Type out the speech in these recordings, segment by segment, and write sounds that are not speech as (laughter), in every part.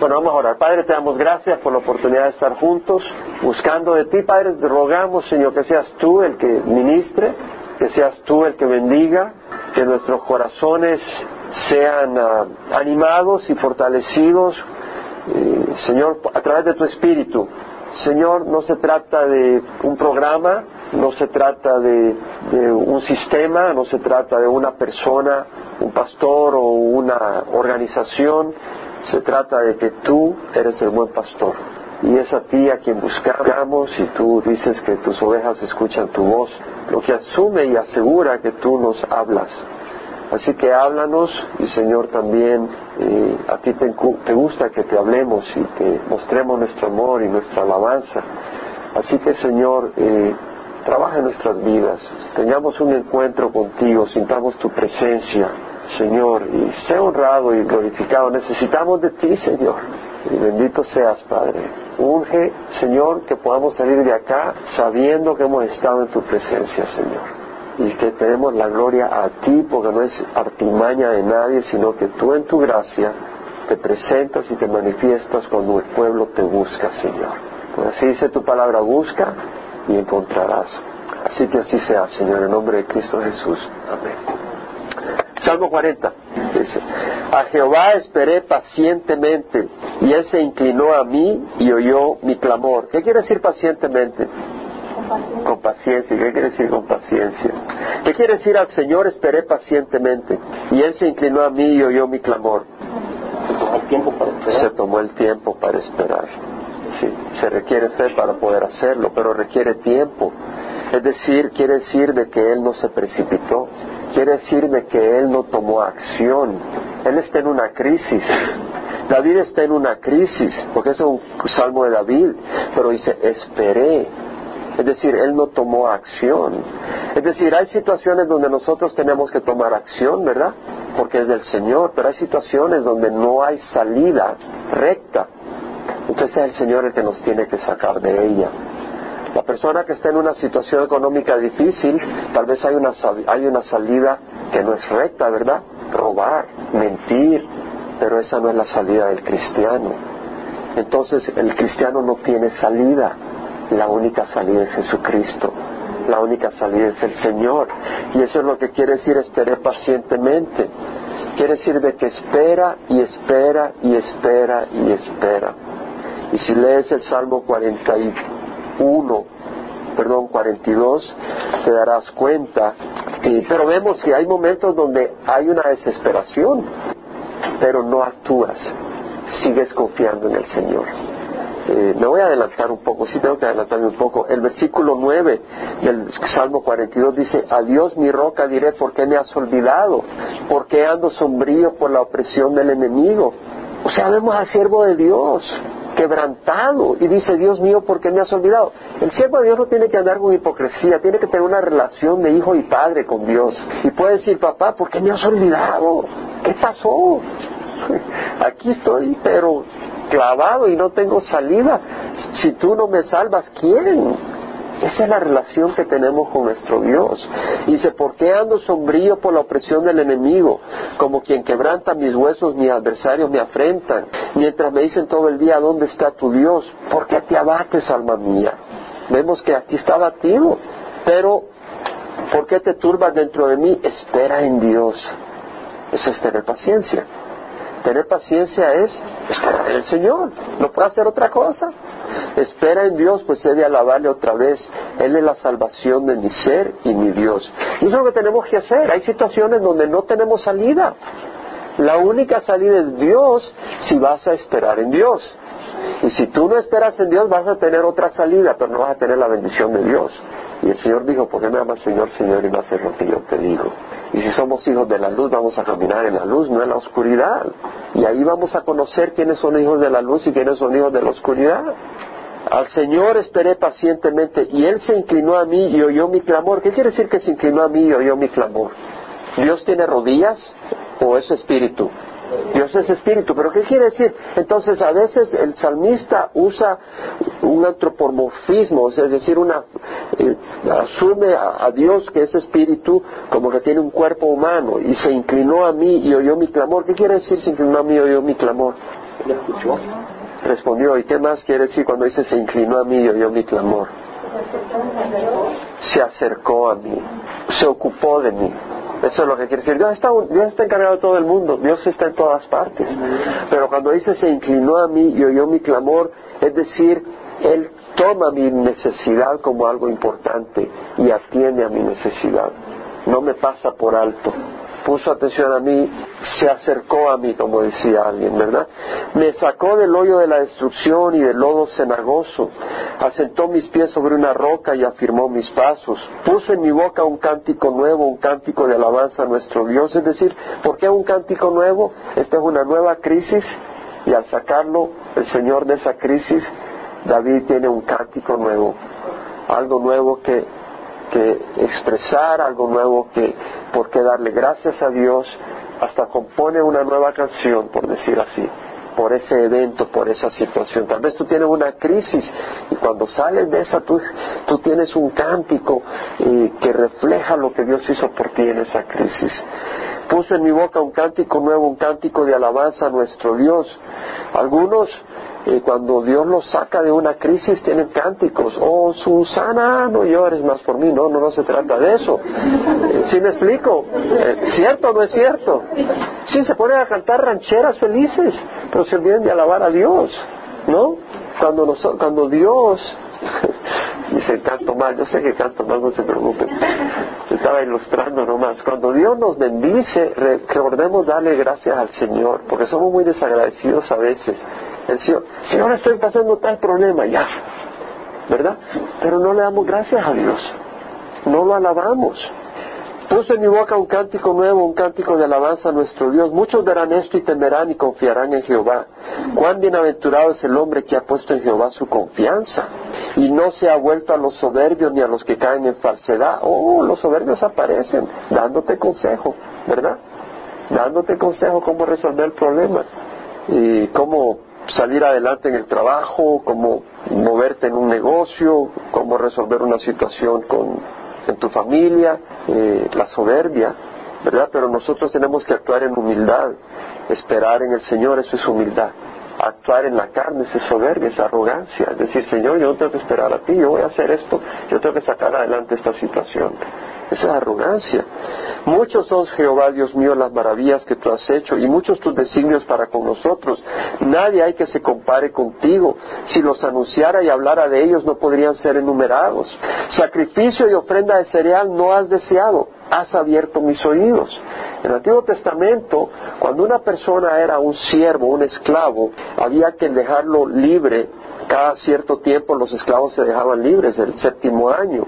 Bueno, vamos a orar. Padre, te damos gracias por la oportunidad de estar juntos, buscando de ti, Padre, te rogamos, Señor, que seas tú el que ministre, que seas tú el que bendiga, que nuestros corazones sean ah, animados y fortalecidos, eh, Señor, a través de tu Espíritu. Señor, no se trata de un programa, no se trata de, de un sistema, no se trata de una persona, un pastor o una organización, se trata de que tú eres el buen pastor. Y es a ti a quien buscamos y tú dices que tus ovejas escuchan tu voz, lo que asume y asegura que tú nos hablas. Así que háblanos y Señor también eh, a ti te, te, gusta que te hablemos y que mostremos nuestro amor y nuestra alabanza. Así que Señor, eh, trabaja en nuestras vidas, tengamos un encuentro contigo, sintamos tu presencia, Señor, y sea honrado y glorificado. Necesitamos de ti, Señor. Y bendito seas, Padre. Unge, Señor, que podamos salir de acá sabiendo que hemos estado en tu presencia, Señor. Y que tenemos la gloria a ti, porque no es artimaña de nadie, sino que tú en tu gracia te presentas y te manifiestas cuando el pueblo te busca, Señor. Pues así dice tu palabra, busca y encontrarás. Así que así sea, Señor, en nombre de Cristo Jesús. Amén. Salmo 40 dice, a Jehová esperé pacientemente y él se inclinó a mí y oyó mi clamor. ¿Qué quiere decir pacientemente? Con paciencia. ¿Qué quiere decir con paciencia? ¿Qué quiere decir al Señor esperé pacientemente y él se inclinó a mí y oyó mi clamor? Se tomó el tiempo para esperar. Sí, se requiere fe para poder hacerlo, pero requiere tiempo. Es decir, quiere decir de que Él no se precipitó, quiere decir de que Él no tomó acción. Él está en una crisis. David está en una crisis, porque es un salmo de David, pero dice, esperé. Es decir, Él no tomó acción. Es decir, hay situaciones donde nosotros tenemos que tomar acción, ¿verdad? Porque es del Señor, pero hay situaciones donde no hay salida recta. Entonces es el Señor el que nos tiene que sacar de ella. Persona que está en una situación económica difícil, tal vez hay una, hay una salida que no es recta, ¿verdad? Robar, mentir, pero esa no es la salida del cristiano. Entonces el cristiano no tiene salida, la única salida es Jesucristo, la única salida es el Señor. Y eso es lo que quiere decir esperar pacientemente. Quiere decir de que espera y espera y espera y espera. Y si lees el Salmo 41, perdón, 42, te darás cuenta. pero vemos que hay momentos donde hay una desesperación, pero no actúas, sigues confiando en el Señor. Eh, me voy a adelantar un poco, sí tengo que adelantarme un poco. El versículo 9 del Salmo 42 dice, Adiós mi roca diré, ¿por qué me has olvidado? ¿Por qué ando sombrío por la opresión del enemigo? O sea, vemos al siervo de Dios quebrantado y dice, Dios mío, ¿por qué me has olvidado? El siervo de Dios no tiene que andar con hipocresía, tiene que tener una relación de hijo y padre con Dios. Y puede decir, papá, ¿por qué me has olvidado? ¿Qué pasó? (laughs) Aquí estoy, pero clavado y no tengo salida. Si tú no me salvas, ¿quién? Esa es la relación que tenemos con nuestro Dios. dice, ¿por qué ando sombrío por la opresión del enemigo? Como quien quebranta mis huesos, mis adversarios me afrentan. Mientras me dicen todo el día, ¿dónde está tu Dios? ¿Por qué te abates, alma mía? Vemos que aquí está abatido. Pero, ¿por qué te turbas dentro de mí? Espera en Dios. Eso es tener paciencia. Tener paciencia es esperar en el Señor. No puede hacer otra cosa. Espera en Dios, pues he de alabarle otra vez. Él es la salvación de mi ser y mi Dios. Y eso es lo que tenemos que hacer. Hay situaciones donde no tenemos salida. La única salida es Dios si vas a esperar en Dios. Y si tú no esperas en Dios vas a tener otra salida, pero no vas a tener la bendición de Dios. Y el Señor dijo, ¿por qué me amas Señor, Señor y no haces lo que yo te digo? Y si somos hijos de la luz, vamos a caminar en la luz, no en la oscuridad. Y ahí vamos a conocer quiénes son hijos de la luz y quiénes son hijos de la oscuridad. Al Señor esperé pacientemente y Él se inclinó a mí y oyó mi clamor. ¿Qué quiere decir que se inclinó a mí y oyó mi clamor? ¿Dios tiene rodillas o es espíritu? Dios es espíritu, pero ¿qué quiere decir? Entonces a veces el salmista usa un antropomorfismo, es decir, una, eh, asume a, Dios que es espíritu como que tiene un cuerpo humano y se inclinó a mí y oyó mi clamor. ¿Qué quiere decir se inclinó a mí y oyó mi clamor? ¿Le escuchó? Respondió, ¿y qué más quiere decir cuando dice se inclinó a mí y oyó mi clamor? Se acercó a mí, se ocupó de mí. Eso es lo que quiere decir. Dios está, Dios está encargado de todo el mundo, Dios está en todas partes. Pero cuando dice se inclinó a mí y oyó mi clamor, es decir, Él toma mi necesidad como algo importante y atiende a mi necesidad. No me pasa por alto puso atención a mí, se acercó a mí, como decía alguien, ¿verdad? Me sacó del hoyo de la destrucción y del lodo cenagoso, asentó mis pies sobre una roca y afirmó mis pasos, puso en mi boca un cántico nuevo, un cántico de alabanza a nuestro Dios, es decir, ¿por qué un cántico nuevo? Esta es una nueva crisis y al sacarlo el Señor de esa crisis, David tiene un cántico nuevo, algo nuevo que que expresar algo nuevo, que por qué darle gracias a Dios, hasta compone una nueva canción, por decir así, por ese evento, por esa situación. Tal vez tú tienes una crisis y cuando sales de esa tú, tienes un cántico eh, que refleja lo que Dios hizo por ti en esa crisis. Puso en mi boca un cántico nuevo, un cántico de alabanza a nuestro Dios. Algunos cuando Dios los saca de una crisis tienen cánticos, oh Susana, no llores más por mí, no, no, no se trata de eso. Eh, ¿Sí me explico? Eh, ¿Cierto o no es cierto? Sí, se ponen a cantar rancheras felices, pero se olviden de alabar a Dios, ¿no? Cuando, nos, cuando Dios (laughs) dice canto mal, yo sé que canto mal, no se preocupen. Estaba ilustrando nomás. Cuando Dios nos bendice, recordemos darle gracias al Señor, porque somos muy desagradecidos a veces. El Señor, Señor, estoy pasando tal problema, ya, ¿verdad? Pero no le damos gracias a Dios, no lo alabamos. Puso en mi boca un cántico nuevo, un cántico de alabanza a nuestro Dios. Muchos verán esto y temerán y confiarán en Jehová. Cuán bienaventurado es el hombre que ha puesto en Jehová su confianza y no se ha vuelto a los soberbios ni a los que caen en falsedad. Oh, los soberbios aparecen dándote consejo, ¿verdad? Dándote consejo cómo resolver el problema y cómo salir adelante en el trabajo, cómo moverte en un negocio, cómo resolver una situación con en tu familia, eh, la soberbia, ¿verdad? Pero nosotros tenemos que actuar en humildad, esperar en el Señor, eso es humildad. Actuar en la carne es soberbia, es arrogancia. Es decir, Señor, yo no tengo que esperar a ti, yo voy a hacer esto, yo tengo que sacar adelante esta situación. Esa es arrogancia. Muchos son, Jehová Dios mío, las maravillas que tú has hecho y muchos tus designios para con nosotros. Nadie hay que se compare contigo. Si los anunciara y hablara de ellos no podrían ser enumerados. Sacrificio y ofrenda de cereal no has deseado. Has abierto mis oídos. En el Antiguo Testamento, cuando una persona era un siervo, un esclavo, había que dejarlo libre cada cierto tiempo los esclavos se dejaban libres, el séptimo año.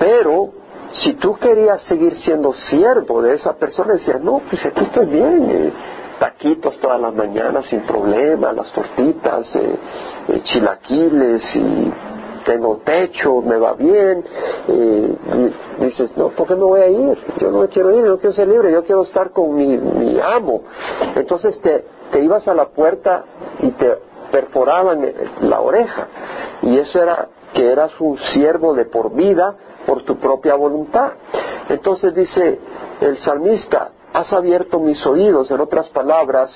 Pero si tú querías seguir siendo siervo de esa persona, decías, no, pues aquí estoy bien, eh, taquitos todas las mañanas sin problema, las tortitas, eh, eh, chilaquiles y tengo techo, me va bien. dices, no, ¿por qué no voy a ir? Yo no me quiero ir, yo quiero ser libre, yo quiero estar con mi, mi amo. Entonces te, te ibas a la puerta y te perforaban la oreja. Y eso era que eras un siervo de por vida por tu propia voluntad. Entonces dice el salmista, has abierto mis oídos, en otras palabras,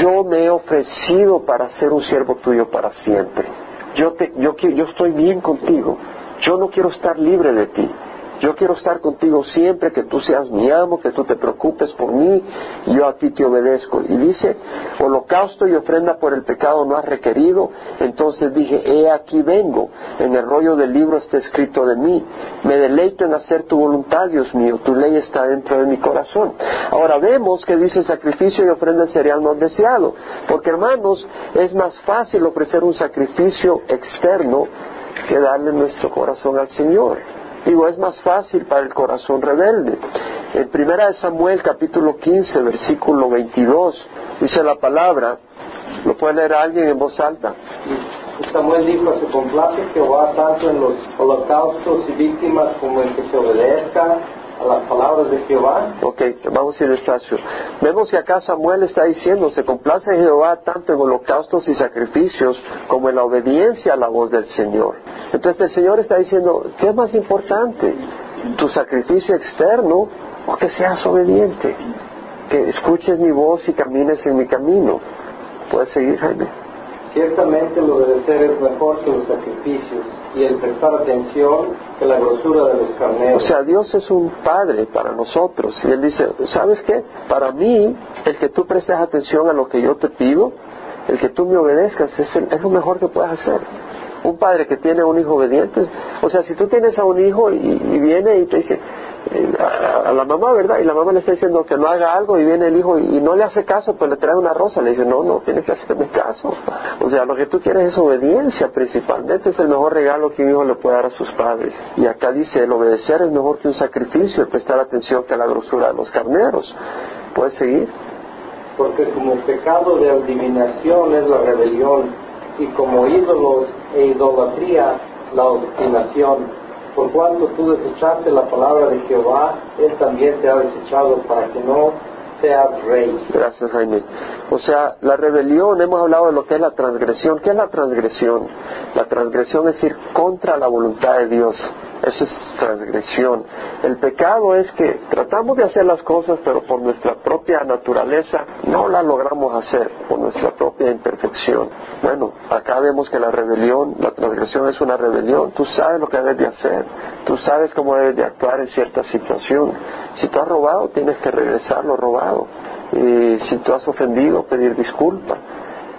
yo me he ofrecido para ser un siervo tuyo para siempre. Yo, te, yo, yo estoy bien contigo, yo no quiero estar libre de ti. Yo quiero estar contigo siempre, que tú seas mi amo, que tú te preocupes por mí, yo a ti te obedezco. Y dice, holocausto y ofrenda por el pecado no has requerido. Entonces dije, he aquí vengo. En el rollo del libro está escrito de mí. Me deleito en hacer tu voluntad, Dios mío. Tu ley está dentro de mi corazón. Ahora vemos que dice sacrificio y ofrenda cereal no deseado. Porque hermanos, es más fácil ofrecer un sacrificio externo que darle nuestro corazón al Señor. Digo, es más fácil para el corazón rebelde. En primera de Samuel capítulo 15, versículo 22, dice la palabra, ¿lo puede leer alguien en voz alta? Samuel dijo, se complace Jehová tanto en los holocaustos y víctimas como en que se obedezca a las palabras de Jehová. Ok, vamos a ir despacio. Vemos que acá Samuel está diciendo, se complace Jehová tanto en holocaustos y sacrificios como en la obediencia a la voz del Señor. Entonces el Señor está diciendo, ¿qué es más importante? ¿Tu sacrificio externo o que seas obediente? Que escuches mi voz y camines en mi camino. Puedes seguir, Jaime. Ciertamente de obedecer es mejor que los sacrificios y el prestar atención que la grosura de los carneros. O sea, Dios es un padre para nosotros. Y Él dice, ¿sabes qué? Para mí, el que tú prestes atención a lo que yo te pido, el que tú me obedezcas, es, es lo mejor que puedes hacer. Un padre que tiene un hijo obediente, o sea, si tú tienes a un hijo y, y viene y te dice, a, a, la mamá, ¿verdad? Y la mamá le está diciendo que no haga algo y viene el hijo y, no le hace caso, pues le trae una rosa, le dice, no, no, tienes que hacerme caso. O sea, lo que tú quieres es obediencia principalmente, es el mejor regalo que un hijo le puede dar a sus padres. Y acá dice, el obedecer es mejor que un sacrificio, el prestar atención que la grosura de los carneros. ¿Puedes seguir? Porque como pecado de adivinación es la rebelión y como ídolos e idolatría la obstinación. Por cuanto tú desechaste la palabra de Jehová, Él también te ha desechado para que no Gracias, Jaime. O sea, la rebelión, hemos hablado de lo que es la transgresión. ¿Qué es la transgresión? La transgresión es ir contra la voluntad de Dios. Eso es transgresión. El pecado es que tratamos de hacer las cosas, pero por nuestra propia naturaleza no la logramos hacer, por nuestra propia imperfección. Bueno, acá vemos que la rebelión, la transgresión es una rebelión. Tú sabes lo que debes de hacer. Tú sabes cómo debes de actuar en cierta situación. Si tú has robado, tienes que regresar lo. Y si tú has ofendido, pedir disculpas.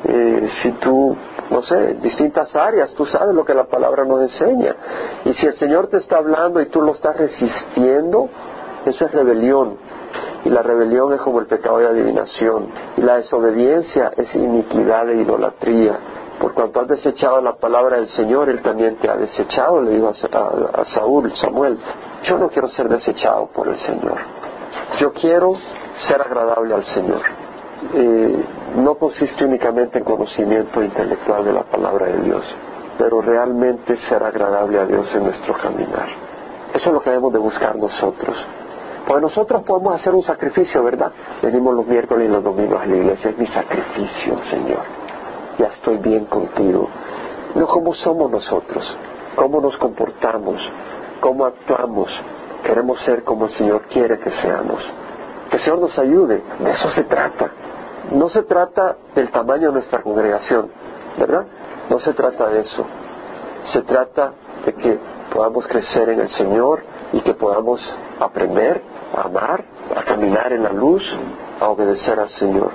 Eh, si tú, no sé, distintas áreas, tú sabes lo que la palabra nos enseña. Y si el Señor te está hablando y tú lo estás resistiendo, eso es rebelión. Y la rebelión es como el pecado de adivinación. Y la desobediencia es iniquidad e idolatría. Por cuanto has desechado la palabra del Señor, Él también te ha desechado, le dijo a, a, a Saúl, Samuel, yo no quiero ser desechado por el Señor. Yo quiero ser agradable al Señor. No consiste únicamente en conocimiento intelectual de la palabra de Dios, pero realmente ser agradable a Dios en nuestro caminar. Eso es lo que debemos de buscar nosotros. Pues nosotros podemos hacer un sacrificio, ¿verdad? Venimos los miércoles y los domingos a la iglesia, es mi sacrificio, Señor. Ya estoy bien contigo. No cómo somos nosotros, cómo nos comportamos, cómo actuamos. Queremos ser como el Señor quiere que seamos. Que el Señor nos ayude, de eso se trata. No se trata del tamaño de nuestra congregación, ¿verdad? No se trata de eso. Se trata de que podamos crecer en el Señor y que podamos aprender a amar, a caminar en la luz, a obedecer al Señor.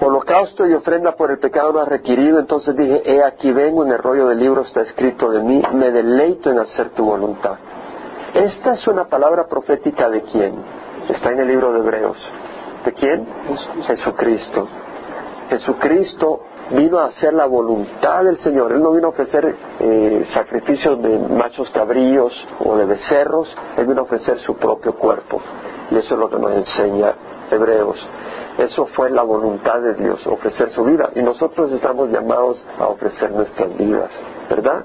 Holocausto y ofrenda por el pecado no has requerido, entonces dije, he aquí vengo, en el rollo del libro está escrito de mí, me deleito en hacer tu voluntad. Esta es una palabra profética de quién? Está en el libro de Hebreos. ¿De quién? Jesucristo. Jesucristo vino a hacer la voluntad del Señor. Él no vino a ofrecer eh, sacrificios de machos cabríos o de becerros. Él vino a ofrecer su propio cuerpo. Y eso es lo que nos enseña Hebreos. Eso fue la voluntad de Dios, ofrecer su vida. Y nosotros estamos llamados a ofrecer nuestras vidas, ¿verdad?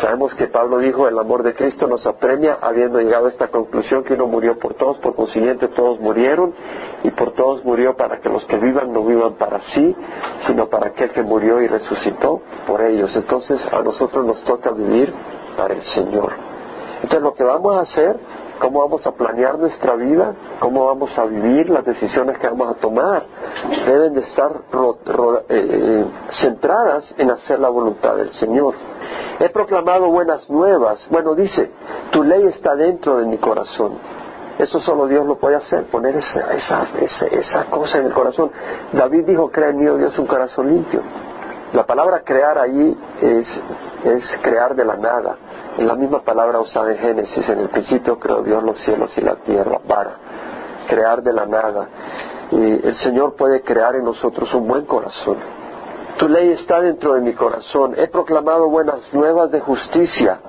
Sabemos que Pablo dijo, el amor de Cristo nos apremia, habiendo llegado a esta conclusión que uno murió por todos, por consiguiente todos murieron, y por todos murió para que los que vivan no vivan para sí, sino para aquel que murió y resucitó por ellos. Entonces a nosotros nos toca vivir para el Señor. Entonces lo que vamos a hacer, cómo vamos a planear nuestra vida, cómo vamos a vivir las decisiones que vamos a tomar, deben de estar ro, eh, centradas en hacer la voluntad del Señor. He proclamado buenas nuevas. Bueno, dice, tu ley está dentro de mi corazón. Eso solo Dios lo puede hacer, poner esa, esa, esa, esa cosa en el corazón. David dijo, crea en mí, oh Dios, un corazón limpio. La palabra crear ahí es, es crear de la nada. Es la misma palabra usada en Génesis. En el principio creó Dios los cielos y la tierra, para crear de la nada. Y el Señor puede crear en nosotros un buen corazón. Tu ley está dentro de mi corazón. He proclamado buenas nuevas de justicia,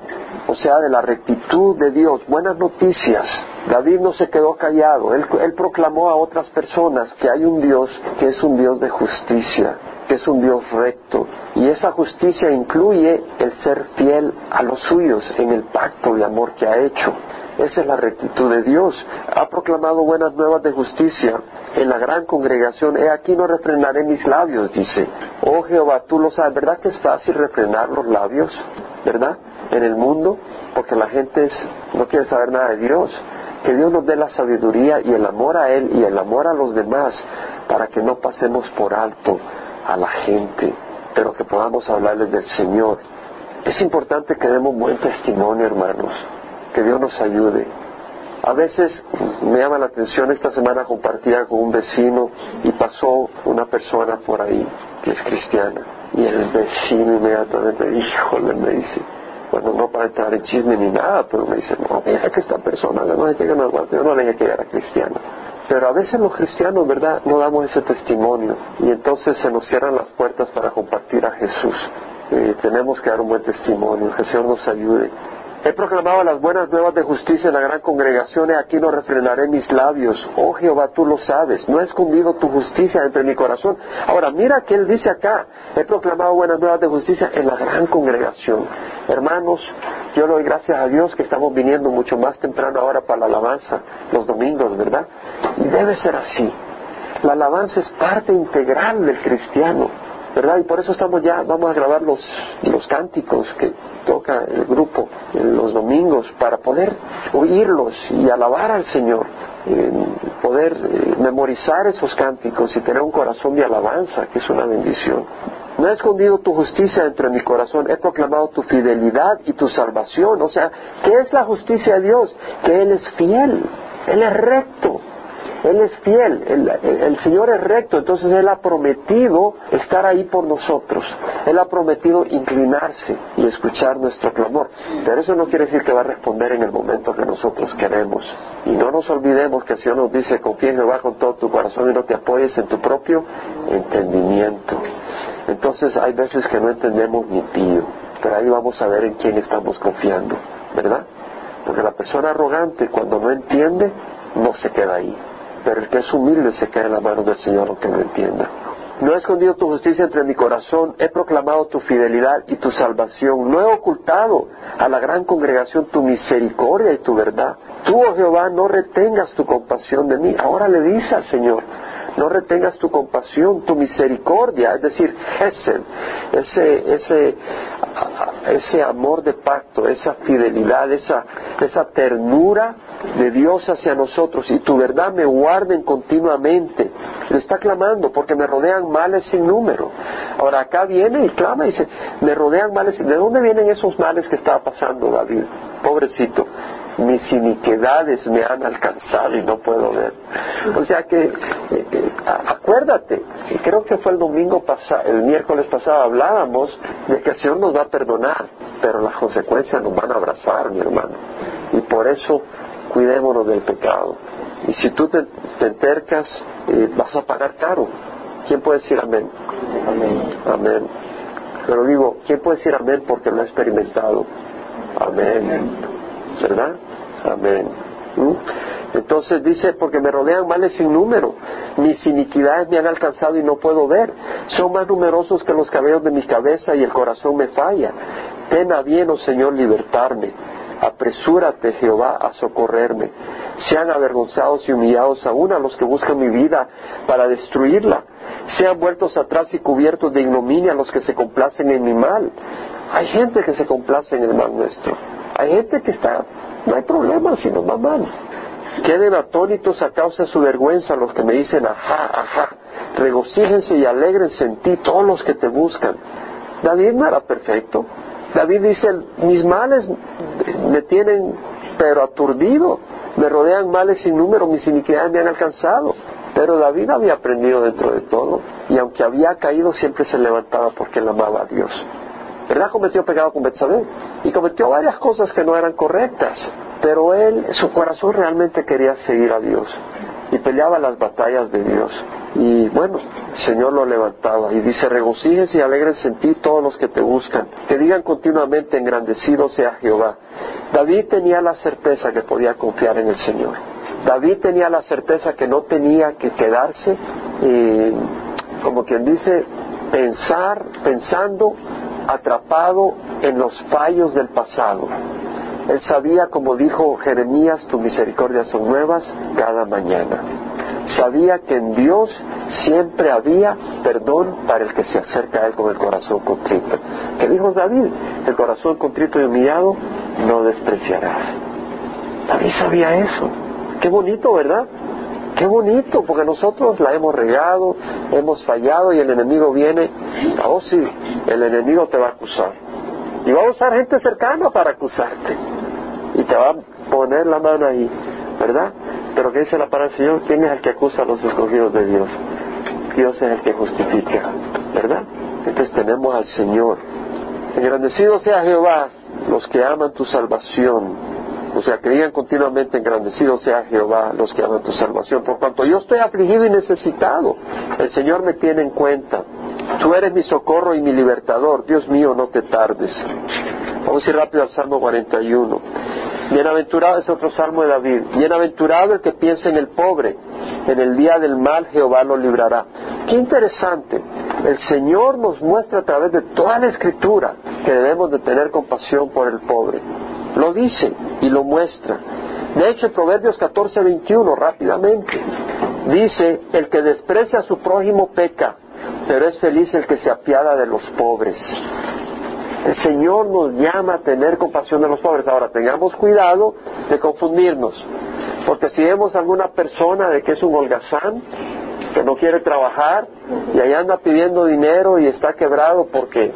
o sea, de la rectitud de Dios, buenas noticias. David no se quedó callado, él, él, proclamó a otras personas que hay un Dios que es un Dios de justicia, que es un Dios recto. Y esa justicia incluye el ser fiel a los suyos en el pacto de amor que ha hecho. Esa es la rectitud de Dios. Ha proclamado buenas nuevas de justicia en la gran congregación. He aquí no refrenaré mis labios, dice. Oh Jehová, tú lo sabes. ¿Verdad que es fácil refrenar los labios? ¿Verdad? En el mundo, porque la gente es, no quiere saber nada de Dios. Que Dios nos dé la sabiduría y el amor a Él y el amor a los demás para que no pasemos por alto a la gente, pero que podamos hablarles del Señor. Es importante que demos buen testimonio, hermanos, que Dios nos ayude. A veces me llama la atención, esta semana compartía con un vecino y pasó una persona por ahí que es cristiana. Y el vecino inmediatamente, híjole, me dice, bueno, no para entrar en chisme ni nada, pero me dice, no, deja que esta persona, no que yo no le dije que era cristiana. Pero a veces los cristianos, ¿verdad?, no damos ese testimonio y entonces se nos cierran las puertas para compartir a Jesús. Eh, tenemos que dar un buen testimonio, que el Señor nos ayude. He proclamado las buenas nuevas de justicia en la gran congregación y aquí no refrenaré mis labios. Oh Jehová, tú lo sabes. No he escondido tu justicia entre mi corazón. Ahora, mira que él dice acá. He proclamado buenas nuevas de justicia en la gran congregación. Hermanos, yo le doy gracias a Dios que estamos viniendo mucho más temprano ahora para la alabanza, los domingos, ¿verdad? Y debe ser así. La alabanza es parte integral del cristiano. ¿Verdad? Y por eso estamos ya, vamos a grabar los, los cánticos que toca el grupo los domingos para poder oírlos y alabar al Señor, poder eh, memorizar esos cánticos y tener un corazón de alabanza, que es una bendición. No he escondido tu justicia dentro de mi corazón, he proclamado tu fidelidad y tu salvación. O sea, ¿qué es la justicia de Dios? Que Él es fiel, Él es recto, él es fiel, el, Señor es recto, entonces Él ha prometido estar ahí por nosotros. Él ha prometido inclinarse y escuchar nuestro clamor. Pero eso no quiere decir que va a responder en el momento que nosotros queremos. Y no nos olvidemos que el Señor nos dice, confía en Jehová con todo tu corazón y no te apoyes en tu propio entendimiento. Entonces hay veces que no entendemos ni pío, pero ahí vamos a ver en quién estamos confiando, ¿verdad? Porque la persona arrogante cuando no entiende, no se queda ahí pero el que es humilde se cae en la mano del Señor aunque no entienda. No he escondido tu justicia entre mi corazón, he proclamado tu fidelidad y tu salvación, no he ocultado a la gran congregación tu misericordia y tu verdad. Tú, oh Jehová, no retengas tu compasión de mí. Ahora le dice al Señor, no retengas tu compasión, tu misericordia, es decir, ese, ese, ese, ese amor de pacto, esa fidelidad, esa, esa ternura de Dios hacia nosotros y tu verdad me guarden continuamente. Le está clamando porque me rodean males sin número. Ahora acá viene y clama y dice, me rodean males. ¿De dónde vienen esos males que estaba pasando David? Pobrecito mis iniquidades me han alcanzado y no puedo ver. O sea que, eh, eh, acuérdate, creo que fue el domingo pasado, el miércoles pasado hablábamos de que el Señor nos va a perdonar, pero las consecuencias nos van a abrazar, mi hermano. Y por eso cuidémonos del pecado. Y si tú te, entercas, eh, vas a pagar caro. ¿Quién puede decir amén? Amén. Amén. Pero digo, ¿quién puede decir amén porque lo ha experimentado? Amén. ¿Verdad? Amén. ¿Mm? Entonces dice, porque me rodean males sin número, mis iniquidades me han alcanzado y no puedo ver, son más numerosos que los cabellos de mi cabeza y el corazón me falla. Ten a bien, oh Señor, libertarme. Apresúrate, Jehová, a socorrerme. Sean avergonzados y humillados aún a los que buscan mi vida para destruirla. Sean vueltos atrás y cubiertos de ignominia los que se complacen en mi mal. Hay gente que se complace en el mal nuestro. Hay gente que está no hay problema si nos va mal. Queden atónitos a causa de su vergüenza los que me dicen, ajá, ajá. Regocíjense y alegrense en ti todos los que te buscan. David no era perfecto. David dice, mis males me tienen pero aturdido. Me rodean males sin número, mis iniquidades me han alcanzado. Pero David había aprendido dentro de todo. Y aunque había caído, siempre se levantaba porque él amaba a Dios. ¿Verdad? Cometió pecado con Betsabé y cometió varias cosas que no eran correctas, pero él, su corazón realmente quería seguir a Dios y peleaba las batallas de Dios. Y bueno, el Señor lo levantaba y dice, regocíjense y alegres en ti todos los que te buscan, que digan continuamente, engrandecido sea Jehová. David tenía la certeza que podía confiar en el Señor. David tenía la certeza que no tenía que quedarse, como quien dice, pensar, pensando atrapado en los fallos del pasado. Él sabía, como dijo Jeremías, tus misericordias son nuevas cada mañana. Sabía que en Dios siempre había perdón para el que se acerca a Él con el corazón contrito. ¿Qué dijo David? El corazón contrito y humillado no despreciarás. David sabía eso. Qué bonito, ¿verdad? Qué bonito, porque nosotros la hemos regado, hemos fallado y el enemigo viene. Vos sí, el enemigo te va a acusar. Y va a usar gente cercana para acusarte. Y te va a poner la mano ahí, ¿verdad? Pero ¿qué dice la palabra del Señor? ¿Quién es el que acusa a los escogidos de Dios? Dios es el que justifica, ¿verdad? Entonces tenemos al Señor. Engrandecido sea Jehová los que aman tu salvación o sea, creían continuamente engrandecido sea Jehová los que aman tu salvación. Por cuanto yo estoy afligido y necesitado, el Señor me tiene en cuenta. Tú eres mi socorro y mi libertador. Dios mío, no te tardes. Vamos a ir rápido al Salmo 41. Bienaventurado es otro salmo de David. Bienaventurado el que piensa en el pobre. En el día del mal Jehová lo librará. Qué interesante. El Señor nos muestra a través de toda la escritura que debemos de tener compasión por el pobre. Lo dice y lo muestra. De hecho, en Proverbios 14, 21, rápidamente, dice, el que desprecia a su prójimo peca, pero es feliz el que se apiada de los pobres. El Señor nos llama a tener compasión de los pobres. Ahora, tengamos cuidado de confundirnos, porque si vemos a alguna persona de que es un holgazán, que no quiere trabajar, y ahí anda pidiendo dinero y está quebrado porque,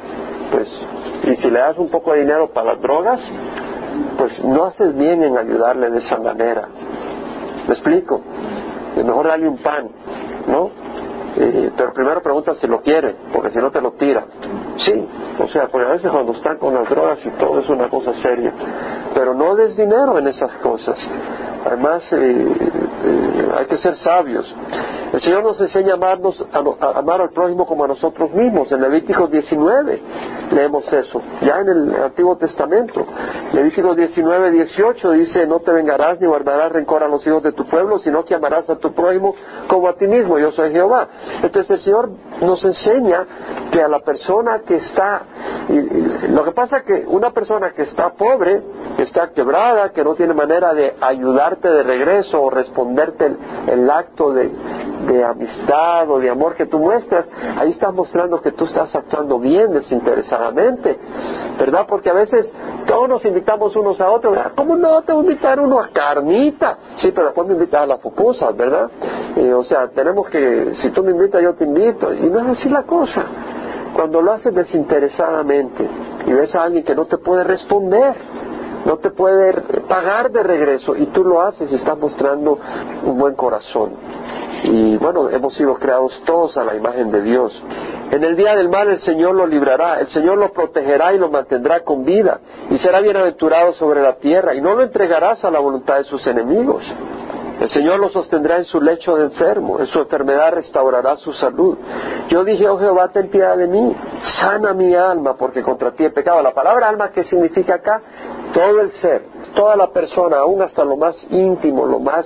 pues, y si le das un poco de dinero para las drogas, pues no haces bien en ayudarle de esa manera. ¿Me explico? Es mejor darle un pan, ¿no? Eh, pero primero pregunta si lo quiere, porque si no te lo tira. Sí, o sea, porque a veces cuando están con las drogas y todo es una cosa seria. Pero no des dinero en esas cosas. Además, eh, eh, hay que ser sabios. El Señor nos enseña a, amarnos, a, amar al prójimo como a nosotros mismos. En Levítico 19 leemos eso, ya en el Antiguo Testamento. Levítico 19, 18 dice, no te vengarás ni guardarás rencor a los hijos de tu pueblo, sino que amarás a tu prójimo como a ti mismo. Yo soy Jehová. Entonces el Señor nos enseña que a la persona que está, lo que pasa que una persona que está pobre, que está quebrada, que no tiene manera de ayudar de regreso o responderte el, acto de, de, amistad o de amor que tú muestras, ahí estás mostrando que tú estás actuando bien desinteresadamente, ¿verdad? Porque a veces todos nos invitamos unos a otros, ¿cómo no te voy a invitar uno a carnita? Sí, pero después me invitas a las pupusas, ¿verdad? Eh, o sea, tenemos que, si tú me invitas, yo te invito, y no es así la cosa. Cuando lo haces desinteresadamente y ves a alguien que no te puede responder, no te puede pagar de regreso y tú lo haces y estás mostrando un buen corazón. Y bueno, hemos sido creados todos a la imagen de Dios. En el día del mal el Señor lo librará, el Señor lo protegerá y lo mantendrá con vida y será bienaventurado sobre la tierra y no lo entregarás a la voluntad de sus enemigos. El Señor lo sostendrá en su lecho de enfermo, en su enfermedad restaurará su salud. Yo dije, oh Jehová, ten piedad de mí, sana mi alma, porque contra ti he pecado. La palabra alma, ¿qué significa acá? Todo el ser, toda la persona, aún hasta lo más íntimo, lo más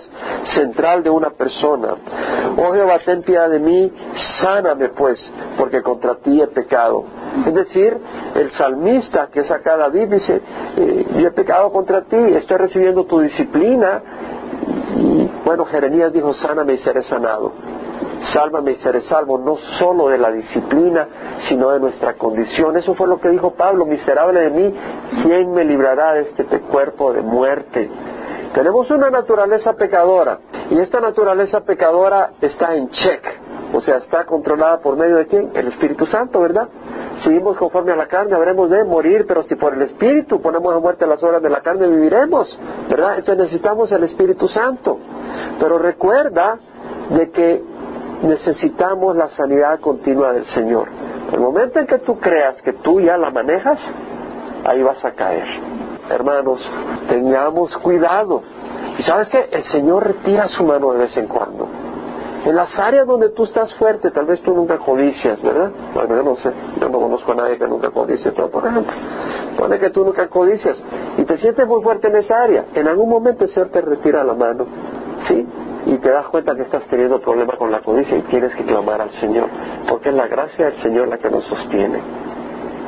central de una persona. Oh Jehová, ten piedad de mí, sáname pues, porque contra ti he pecado. Es decir, el salmista que es acá David dice, eh, yo he pecado contra ti, estoy recibiendo tu disciplina, y bueno, Jeremías dijo, sáname y seré sanado. Sálvame y seré salvo, no solo de la disciplina, sino de nuestra condición. Eso fue lo que dijo Pablo, miserable de mí, ¿quién me librará de este cuerpo de muerte? Tenemos una naturaleza pecadora y esta naturaleza pecadora está en check, o sea, está controlada por medio de quién? El Espíritu Santo, ¿verdad? Si vivimos conforme a la carne, habremos de morir, pero si por el Espíritu ponemos a muerte las obras de la carne, viviremos, ¿verdad? Entonces necesitamos el Espíritu Santo. Pero recuerda de que necesitamos la sanidad continua del Señor. El momento en que tú creas que tú ya la manejas, ahí vas a caer. Hermanos, tengamos cuidado. Y sabes que el Señor retira su mano de vez en cuando. En las áreas donde tú estás fuerte, tal vez tú nunca codicias, ¿verdad? Bueno, yo no sé, yo no conozco a nadie que nunca codicie, pero por ejemplo, pone que tú nunca codicias y te sientes muy fuerte en esa área, en algún momento el Señor te retira la mano, ¿sí? Y te das cuenta que estás teniendo problemas con la codicia y tienes que clamar al Señor, porque es la gracia del Señor la que nos sostiene.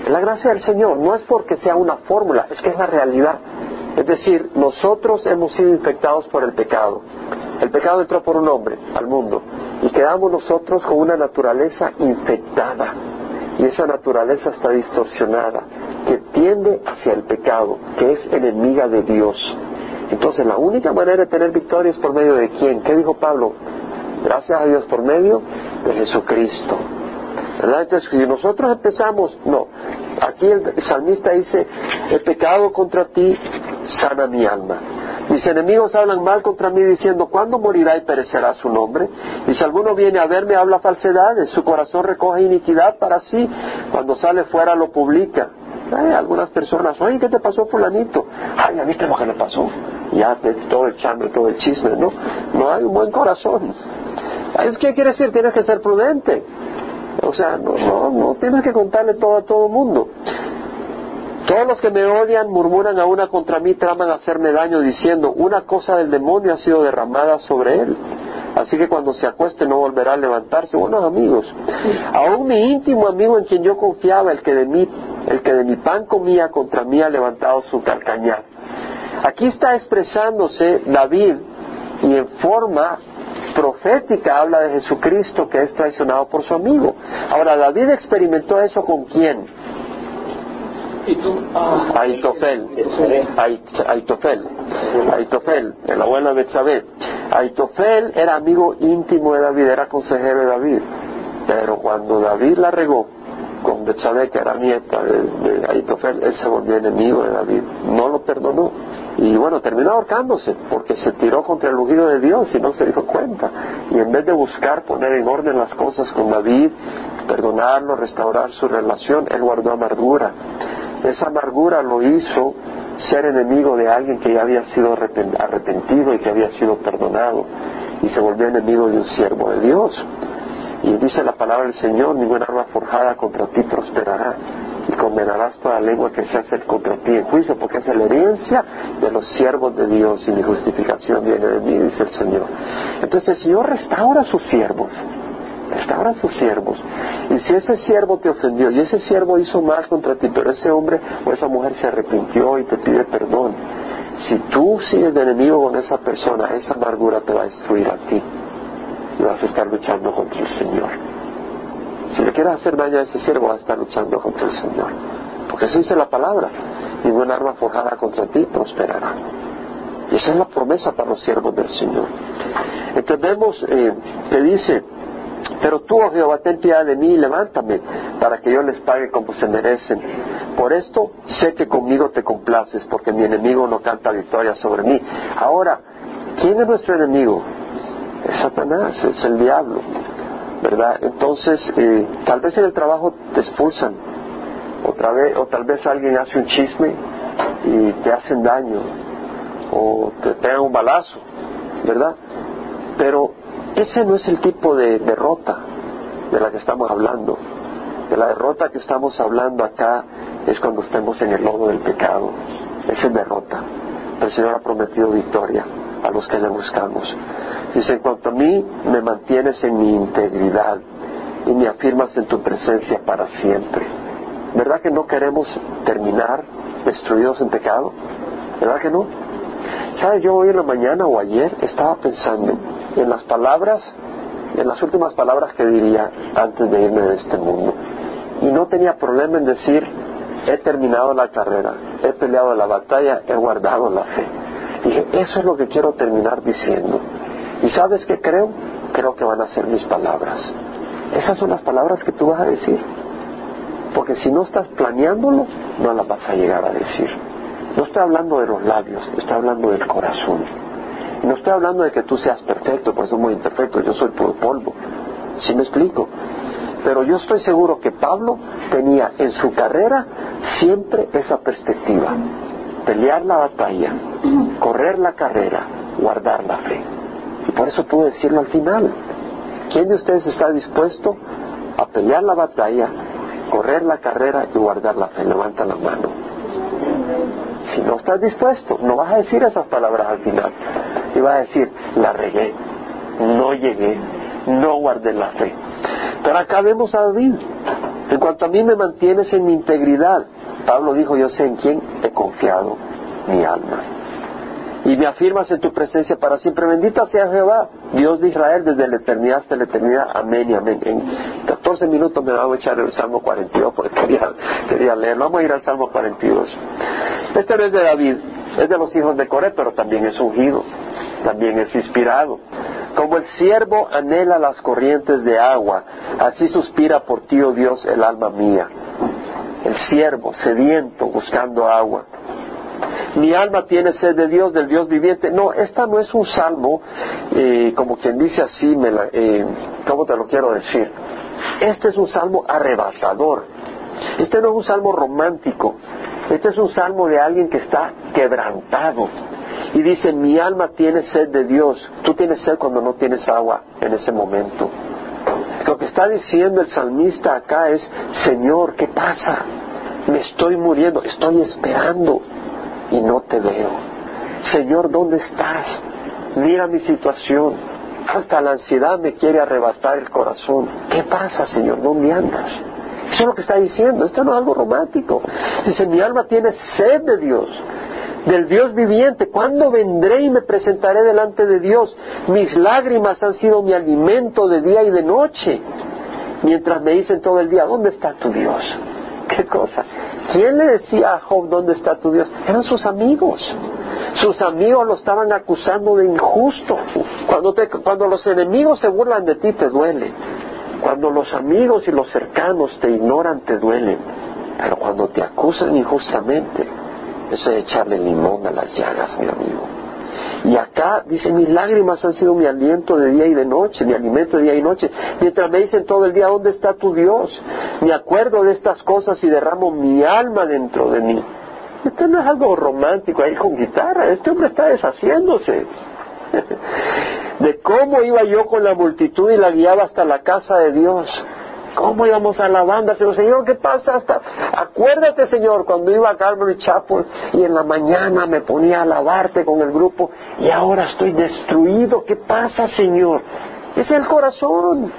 La gracia del Señor no es porque sea una fórmula, es que es la realidad. Es decir, nosotros hemos sido infectados por el pecado. El pecado entró por un hombre al mundo y quedamos nosotros con una naturaleza infectada. Y esa naturaleza está distorsionada, que tiende hacia el pecado, que es enemiga de Dios. Entonces la única manera de tener victoria es por medio de quién? ¿Qué dijo Pablo? Gracias a Dios por medio de Jesucristo. ¿Verdad? Entonces, si nosotros empezamos, no, aquí el salmista dice, he pecado contra ti, sana mi alma. Mis enemigos hablan mal contra mí diciendo, ¿cuándo morirá y perecerá su nombre? Y si alguno viene a verme, habla falsedades, su corazón recoge iniquidad para sí, cuando sale fuera lo publica. Algunas personas, oye, ¿qué te pasó fulanito? Ay, ¿ya viste lo que le pasó? Ya, todo el chambre, todo el chisme, ¿no? No hay un buen corazón. ¿Qué quiere decir? Tienes que ser prudente. O sea, no, no, no tienes que contarle todo a todo el mundo. Todos los que me odian murmuran a una contra mí, traman hacerme daño diciendo, una cosa del demonio ha sido derramada sobre él. Así que cuando se acueste no volverá a levantarse. Buenos amigos, aún mi íntimo amigo en quien yo confiaba, el que de mí, el que de mi pan comía, contra mí ha levantado su calcañar. Aquí está expresándose David y en forma profética habla de Jesucristo que es traicionado por su amigo. Ahora, David experimentó eso con quién? Aitofel, Aitofel, Aitofel, el abuelo de Betsabé. Aitofel era amigo íntimo de David, era consejero de David. Pero cuando David la regó Betsabé, que era nieta de, de Aitofel, él se volvió enemigo de David. No lo perdonó. Y bueno, terminó ahorcándose porque se tiró contra el ungido de Dios y no se dio cuenta. Y en vez de buscar poner en orden las cosas con David, perdonarlo, restaurar su relación, él guardó amargura. Esa amargura lo hizo ser enemigo de alguien que ya había sido arrepentido y que había sido perdonado y se volvió enemigo de un siervo de Dios. Y dice la palabra del Señor, ninguna arma forjada contra ti prosperará y condenarás toda lengua que se hace contra ti en juicio, porque es la herencia de los siervos de Dios y mi justificación viene de mí, dice el Señor. Entonces el Señor restaura a sus siervos, restaura a sus siervos. Y si ese siervo te ofendió y ese siervo hizo mal contra ti, pero ese hombre o esa mujer se arrepintió y te pide perdón, si tú sigues de enemigo con esa persona, esa amargura te va a destruir a ti y vas a estar luchando contra el Señor. Si le quieres hacer daño a ese siervo, vas a estar luchando contra el Señor. Porque eso dice la palabra. Ninguna arma forjada contra ti prosperará. Esa es la promesa para los siervos del Señor. Entonces vemos eh, que dice, pero tú, oh Jehová, ten piedad de mí y levántame para que yo les pague como se merecen. Por esto sé que conmigo te complaces, porque mi enemigo no canta victoria sobre mí. Ahora, ¿quién es nuestro enemigo? Es Satanás, es el diablo. ¿verdad? Entonces, eh, tal vez en el trabajo te expulsan, otra vez, o tal vez alguien hace un chisme y te hacen daño, o te pegan un balazo, ¿verdad? Pero ese no es el tipo de derrota de la que estamos hablando. De la derrota que estamos hablando acá es cuando estemos en el lodo del pecado. Esa es derrota. El Señor ha prometido victoria a los que le buscamos. Dice, en cuanto a mí, me mantienes en mi integridad y me afirmas en tu presencia para siempre. ¿Verdad que no queremos terminar destruidos en pecado? ¿Verdad que no? ¿Sabes? Yo hoy en la mañana o ayer estaba pensando en las palabras, en las últimas palabras que diría antes de irme de este mundo. Y no tenía problema en decir, he terminado la carrera, he peleado la batalla, he guardado la fe. Eso es lo que quiero terminar diciendo. ¿Y sabes qué creo? Creo que van a ser mis palabras. Esas son las palabras que tú vas a decir. Porque si no estás planeándolo, no las vas a llegar a decir. No estoy hablando de los labios, estoy hablando del corazón. No estoy hablando de que tú seas perfecto, porque soy muy imperfecto, yo soy puro polvo. ¿Sí me explico? Pero yo estoy seguro que Pablo tenía en su carrera siempre esa perspectiva. Pelear la batalla, correr la carrera, guardar la fe. Y por eso puedo decirlo al final. ¿Quién de ustedes está dispuesto a pelear la batalla, correr la carrera y guardar la fe? Levanta la mano. Si no estás dispuesto, no vas a decir esas palabras al final. Y vas a decir, la regué, no llegué, no guardé la fe. Pero acá vemos a David. En cuanto a mí me mantienes en mi integridad, Pablo dijo, yo sé en quién he confiado mi alma y me afirmas en tu presencia para siempre. Bendito sea Jehová, Dios de Israel, desde la eternidad hasta la eternidad. Amén y amén. En 14 minutos me voy a echar el Salmo 42 porque quería, quería leerlo. Vamos a ir al Salmo 42. Este no es de David, Es de los hijos de Coré, pero también es ungido, también es inspirado. Como el siervo anhela las corrientes de agua, así suspira por ti, oh Dios, el alma mía. El siervo, sediento, buscando agua. Mi alma tiene sed de Dios, del Dios viviente. No, esta no es un salmo, eh, como quien dice así, me eh, ¿cómo te lo quiero decir? Este es un salmo arrebatador. Este no es un salmo romántico. Este es un salmo de alguien que está quebrantado. Y dice, mi alma tiene sed de Dios. Tú tienes sed cuando no tienes agua en ese momento. Lo que está diciendo el salmista acá es, Señor, ¿qué pasa? Me estoy muriendo, estoy esperando y no te veo. Señor, ¿dónde estás? Mira mi situación. Hasta la ansiedad me quiere arrebatar el corazón. ¿Qué pasa, Señor? ¿Dónde andas? Eso es lo que está diciendo. Esto no es algo romántico. Dice, mi alma tiene sed de Dios, del Dios viviente. ¿Cuándo vendré y me presentaré delante de Dios? Mis lágrimas han sido mi alimento de día y de noche. Mientras me dicen todo el día, ¿dónde está tu Dios? (laughs) ¿Qué cosa? ¿Quién le decía a Job dónde está tu Dios? Eran sus amigos. Sus amigos lo estaban acusando de injusto. Cuando, cuando los enemigos se burlan de ti, te duele. Cuando los amigos y los cercanos te ignoran, te duelen. Pero cuando te acusan injustamente, eso es echarle limón a las llagas, mi amigo. Y acá dice, mis lágrimas han sido mi aliento de día y de noche, mi alimento de día y noche. Mientras me dicen todo el día, ¿dónde está tu Dios? Me acuerdo de estas cosas y derramo mi alma dentro de mí. Esto no es algo romántico ahí con guitarra, este hombre está deshaciéndose (laughs) de cómo iba yo con la multitud y la guiaba hasta la casa de Dios. ¿Cómo íbamos a la banda? Señor, ¿qué pasa? Hasta... Acuérdate, Señor, cuando iba a Calvary Chapel y en la mañana me ponía a alabarte con el grupo y ahora estoy destruido. ¿Qué pasa, Señor? Es el corazón.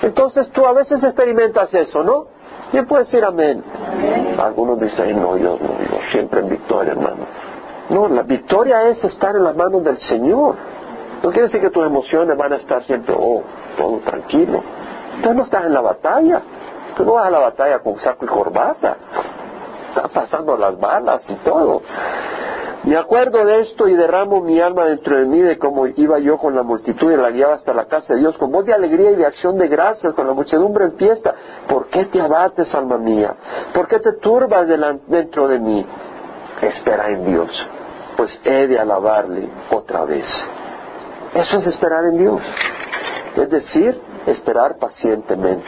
Entonces tú a veces experimentas eso, ¿no? ¿Quién puede decir amén? Algunos dicen, no, yo no, yo siempre en victoria, hermano. No, la victoria es estar en las manos del Señor. No quiere decir que tus emociones van a estar siempre, oh, todo tranquilo. Tú no estás en la batalla. Tú no vas a la batalla con saco y corbata. Estás pasando las balas y todo. Me acuerdo de esto y derramo mi alma dentro de mí de cómo iba yo con la multitud y la guiaba hasta la casa de Dios con voz de alegría y de acción de gracias, con la muchedumbre en fiesta. ¿Por qué te abates, alma mía? ¿Por qué te turbas dentro de mí? Espera en Dios, pues he de alabarle otra vez. Eso es esperar en Dios. Es decir, esperar pacientemente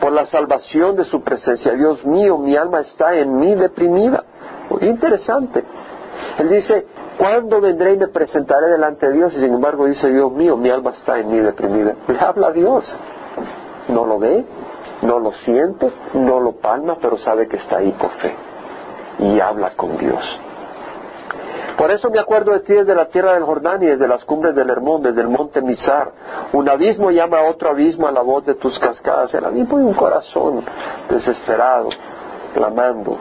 por la salvación de su presencia. Dios mío, mi alma está en mí deprimida. interesante. Él dice, ¿cuándo vendré y me presentaré delante de Dios? Y sin embargo dice, Dios mío, mi alma está en mí deprimida. Le habla a Dios. No lo ve, no lo siente, no lo palma, pero sabe que está ahí por fe. Y habla con Dios. Por eso me acuerdo de ti desde la tierra del Jordán y desde las cumbres del Hermón, desde el monte Mizar. Un abismo llama a otro abismo a la voz de tus cascadas. El abismo de un corazón desesperado, clamando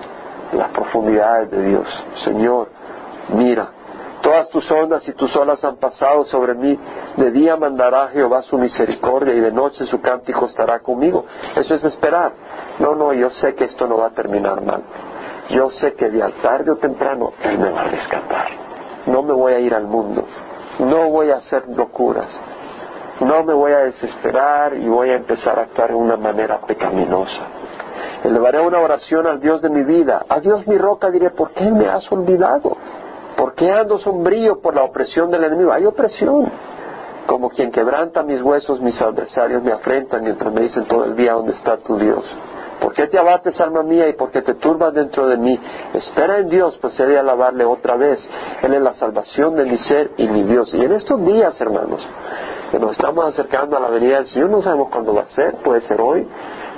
las profundidades de Dios. Señor, mira, todas tus ondas y tus olas han pasado sobre mí. De día mandará Jehová su misericordia y de noche su cántico estará conmigo. Eso es esperar. No, no, yo sé que esto no va a terminar mal yo sé que de tarde o temprano Él me va a rescatar. No me voy a ir al mundo, no voy a hacer locuras, no me voy a desesperar y voy a empezar a actuar de una manera pecaminosa. Elevaré una oración al Dios de mi vida. A Dios mi roca diré, ¿por qué me has olvidado? ¿Por qué ando sombrío por la opresión del enemigo? Hay opresión. Como quien quebranta mis huesos, mis adversarios me afrentan mientras me dicen todo el día, ¿dónde está tu Dios? ¿Por qué te abates, alma mía, y por qué te turbas dentro de mí? Espera en Dios, pues de alabarle otra vez. Él es la salvación de mi ser y mi Dios. Y en estos días, hermanos, que nos estamos acercando a la venida del Señor, no sabemos cuándo va a ser, puede ser hoy,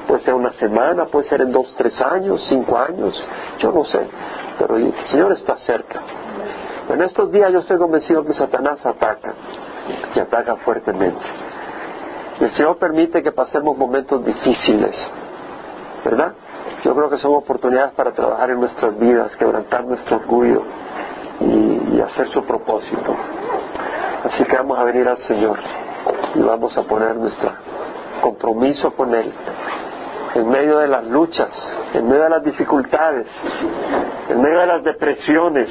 puede ser una semana, puede ser en dos, tres años, cinco años, yo no sé, pero el Señor está cerca. En estos días yo estoy convencido que Satanás ataca, que ataca fuertemente. El Señor permite que pasemos momentos difíciles, ¿verdad? Yo creo que son oportunidades para trabajar en nuestras vidas, quebrantar nuestro orgullo y, hacer su propósito. Así que vamos a venir al Señor y vamos a poner nuestro compromiso con Él en medio de las luchas en medio de las dificultades, en medio de las depresiones,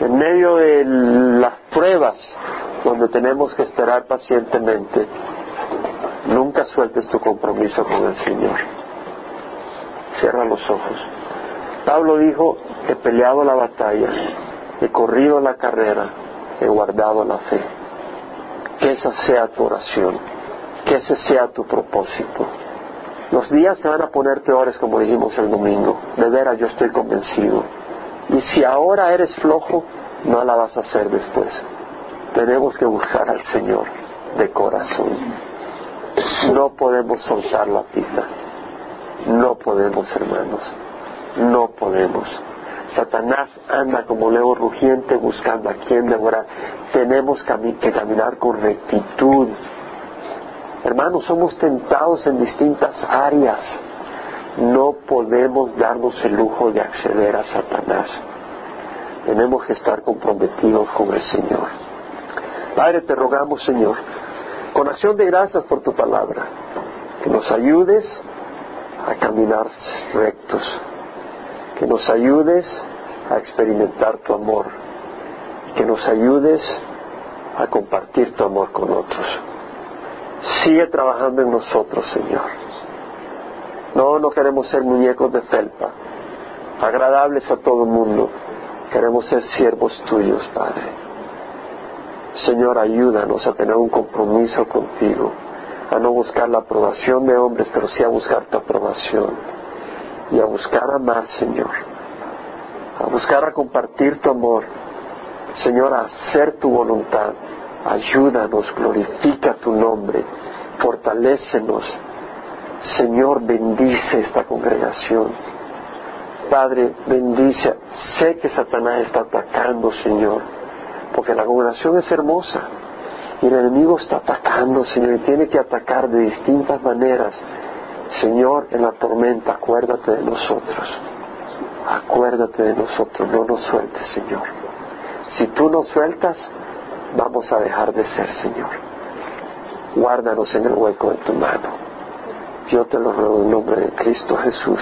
en medio de las pruebas donde tenemos que esperar pacientemente, nunca sueltes tu compromiso con el Señor. Cierra los ojos. Pablo dijo, he peleado la batalla, he corrido la carrera, he guardado la fe. Que esa sea tu oración, que ese sea tu propósito. Los días se van a poner peores como dijimos el domingo, de veras yo estoy convencido. Y si ahora eres flojo, no la vas a hacer después. Tenemos que buscar al Señor de corazón. No podemos soltar la pita. No podemos, hermanos. No podemos. Satanás anda como león rugiente buscando a quien devorar. Tenemos que caminar con rectitud. Hermanos, somos tentados en distintas áreas. No podemos darnos el lujo de acceder a Satanás. Tenemos que estar comprometidos con el Señor. Padre, te rogamos, Señor, con acción de gracias por tu palabra, que nos ayudes a caminar rectos, que nos ayudes a experimentar tu amor, que nos ayudes a compartir tu amor con otros. Sigue trabajando en nosotros, Señor. No, no queremos ser muñecos de felpa, agradables a todo el mundo. Queremos ser siervos tuyos, Padre. Señor, ayúdanos a tener un compromiso contigo, a no buscar la aprobación de hombres, pero sí a buscar tu aprobación y a buscar amar, Señor, a buscar a compartir tu amor, Señor, a hacer tu voluntad. Ayúdanos, glorifica tu nombre, fortalécenos. Señor, bendice esta congregación. Padre, bendice. Sé que Satanás está atacando, Señor, porque la congregación es hermosa y el enemigo está atacando, Señor, y tiene que atacar de distintas maneras. Señor, en la tormenta, acuérdate de nosotros. Acuérdate de nosotros, no nos sueltes, Señor. Si tú nos sueltas, vamos a dejar de ser, Señor. Guárdanos en el hueco de tu mano. Yo te lo ruego en nombre de Cristo Jesús.